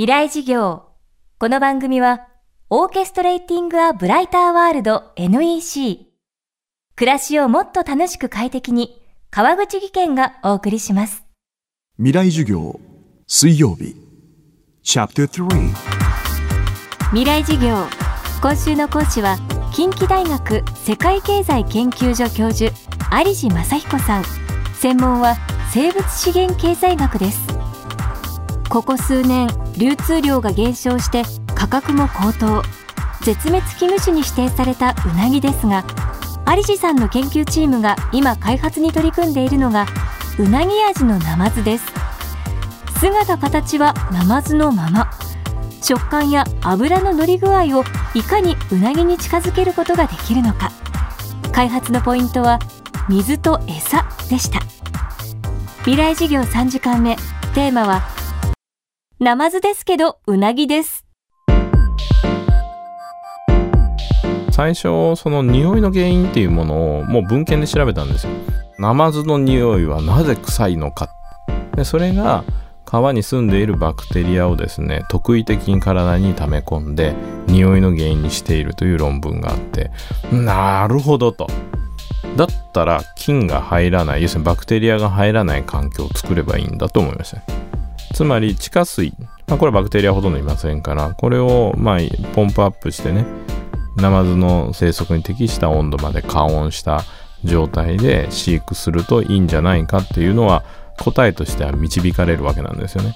未来事業。この番組は、オーケストレーティング・ア・ブライター・ワールド NEC。暮らしをもっと楽しく快適に、川口義賢がお送りします。未来授業水曜日チャプター3未来事業。今週の講師は、近畿大学世界経済研究所教授、有地正彦さん。専門は生物資源経済学です。ここ数年、流通量が減少して価格も高騰。絶滅危惧種に指定されたうなぎですが、有地さんの研究チームが今開発に取り組んでいるのが、うなぎ味のナマズです。姿形はナマズのまま。食感や油の乗り具合をいかにうなぎに近づけることができるのか開発のポイントは水と餌でした未来事業3時間目テーマはナマズですけどうなぎです。最初その匂いの原因っていうものをもう文献で調べたんですよ。ナマズの匂いはなぜ臭いのか。でそれが川に住んでいるバクテリアをですね特異的に体に溜め込んで匂いの原因にしているという論文があってなるほどと。だったら菌が入らない要するにバクテリアが入らない環境を作ればいいんだと思いましたつまり地下水、まあ、これはバクテリアほとんどいませんからこれをまポンプアップしてねナマズの生息に適した温度まで加温した状態で飼育するといいんじゃないかっていうのは答えとしては導かれるわけなんですよね。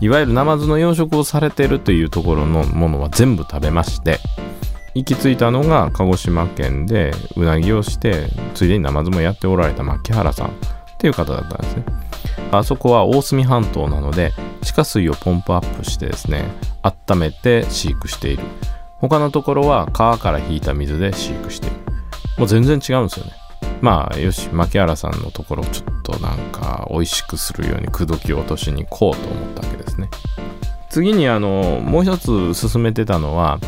いわゆるナマズの養殖をされてるというところのものは全部食べまして行き着いたのが鹿児島県でうなぎをしてついでにナマズもやっておられた牧原さんっていう方だったんですね。あそこは大隅半島なので地下水をポンプアップしてですね温めて飼育している。他のところは川から引いた水で飼育している。もう全然違うんですよね。まあよし牧原さんのところちょっとなんか美味しくするように口説き落としに行こうと思ったわけですね。次にあのもう一つ進めてたのは、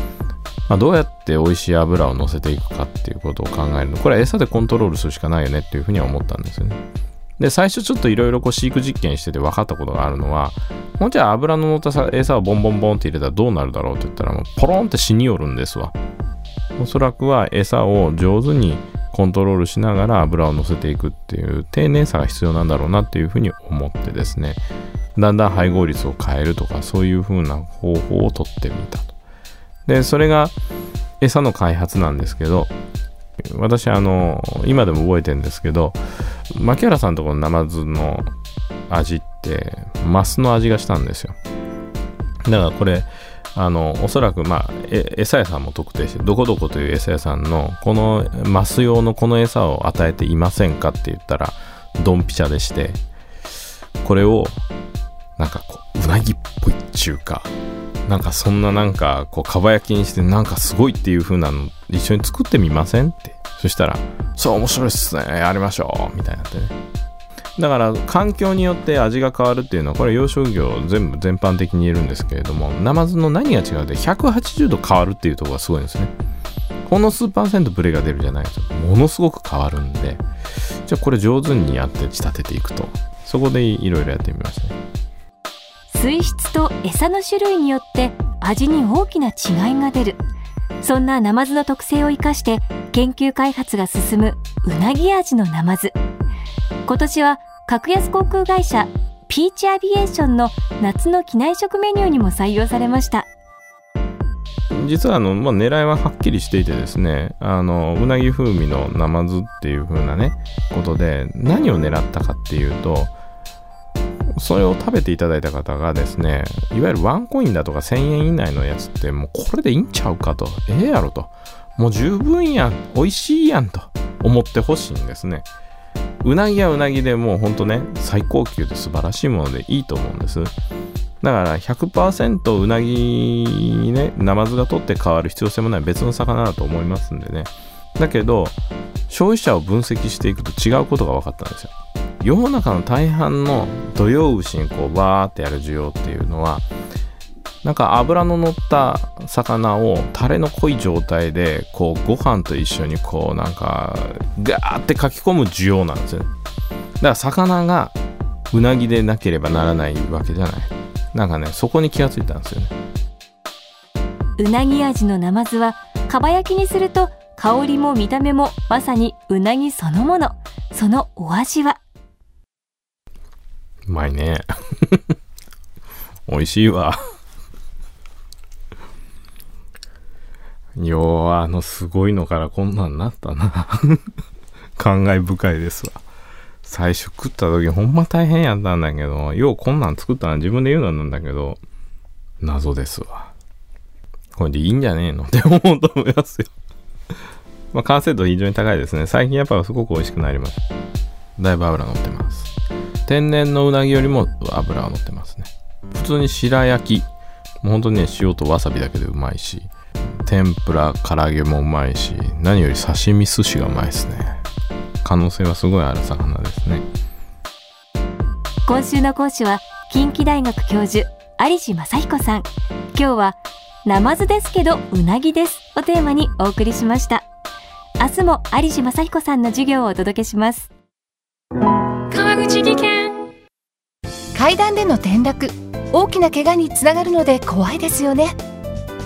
まあ、どうやって美味しい油を乗せていくかっていうことを考えるの。これは餌でコントロールするしかないよねっていうふうには思ったんですよね。で最初ちょっといろいろ飼育実験してて分かったことがあるのはもうじゃあ油の乗った餌をボンボンボンって入れたらどうなるだろうって言ったらもうポロンって死によるんですわ。おそらくは餌を上手にコントロールしながら油を乗せていくっていう丁寧さが必要なんだろうなっていうふうに思ってですね。だんだん配合率を変えるとかそういうふうな方法をとってみたと。でそれが餌の開発なんですけど私あの今でも覚えてるんですけど牧原さんとこのナマズの味ってマスの味がしたんですよ。だからこれあのおそらくまあえ餌屋さんも特定してどこどこという餌屋さんのこのマス用のこの餌を与えていませんかって言ったらドンピシャでしてこれをなんかこううなぎっぽいっちゅうかなんかそんななんかこうかば焼きにしてなんかすごいっていう風なの一緒に作ってみませんって。そしたらそう面白いっすね。やりましょう。みたいにな。ってねだから環境によって味が変わるっていうのはこれ養殖業全部全般的に言えるんですけれどもナマズの何が違うって180度変わるっていうところがすごいんですね。ほんの数パーセントブレが出るじゃないとものすごく変わるんでじゃあこれ上手にやって仕立てていくとそこでいろいろやってみましたね水質と餌の種類によって味に大きな違いが出る。そんなナマズの特性を生かして研究開発が進むうなぎ味のナマズ。今年は格安航空会社ピーチアビエーションの夏の機内食メニューにも採用されました。実はあの、まあ、狙いははっきりしていてですねあのうなぎ風味のナマズっていう風なねことで何を狙ったかっていうとそれを食べていただいた方がですねいわゆるワンコインだとか1000円以内のやつってもうこれでいいんちゃうかと。ええやろと。もう十分やん美味しいやんと思ってほしいんですね。うなぎはうなぎでもうほんとね最高級で素晴らしいものでいいと思うんです。だから100%うなぎにねナマズが取って変わる必要性もない別の魚だと思いますんでね。だけど消費者を分析していくと違うことが分かったんですよ。世の中の大半の土用牛にこうバーってやる需要っていうのはなんか油の乗った魚をタレの濃い状態でこうご飯と一緒にこうなんかガーって書き込む需要なんですよね。だから魚がうなぎでなければならないわけじゃない。なんかねそこに気がついたんですよね。うなぎ味のナマズはかば焼きにすると香りも見た目もまさにうなぎそのもの。そのお味は？うまいね。美味しいわようあのすごいのからこんなんなったな。感慨深いですわ。最初食った時ほんま大変やったんだけどようこんなん作ったの自分で言うのなんだけど謎ですわ。これでいいんじゃねえの？って思うと思いますよ。まあ完成度非常に高いですね。最近やっぱすごく美味しくなりましただいぶ油乗ってます。天然のうなぎよりも油が乗ってますね。普通に白焼き。もう本当にね塩とわさびだけでうまいし。天ぷら唐揚げもうまいし何より刺身寿司がうまいですね。可能性はすごいある魚ですね。今週の講師は近畿大学教授有地正彦さん。今日はナマズですけどうなぎですをテーマにお送りしました。明日も有地正彦さんの授業をお届けします。川口技研。階段での転落大きな怪我につながるので怖いですよね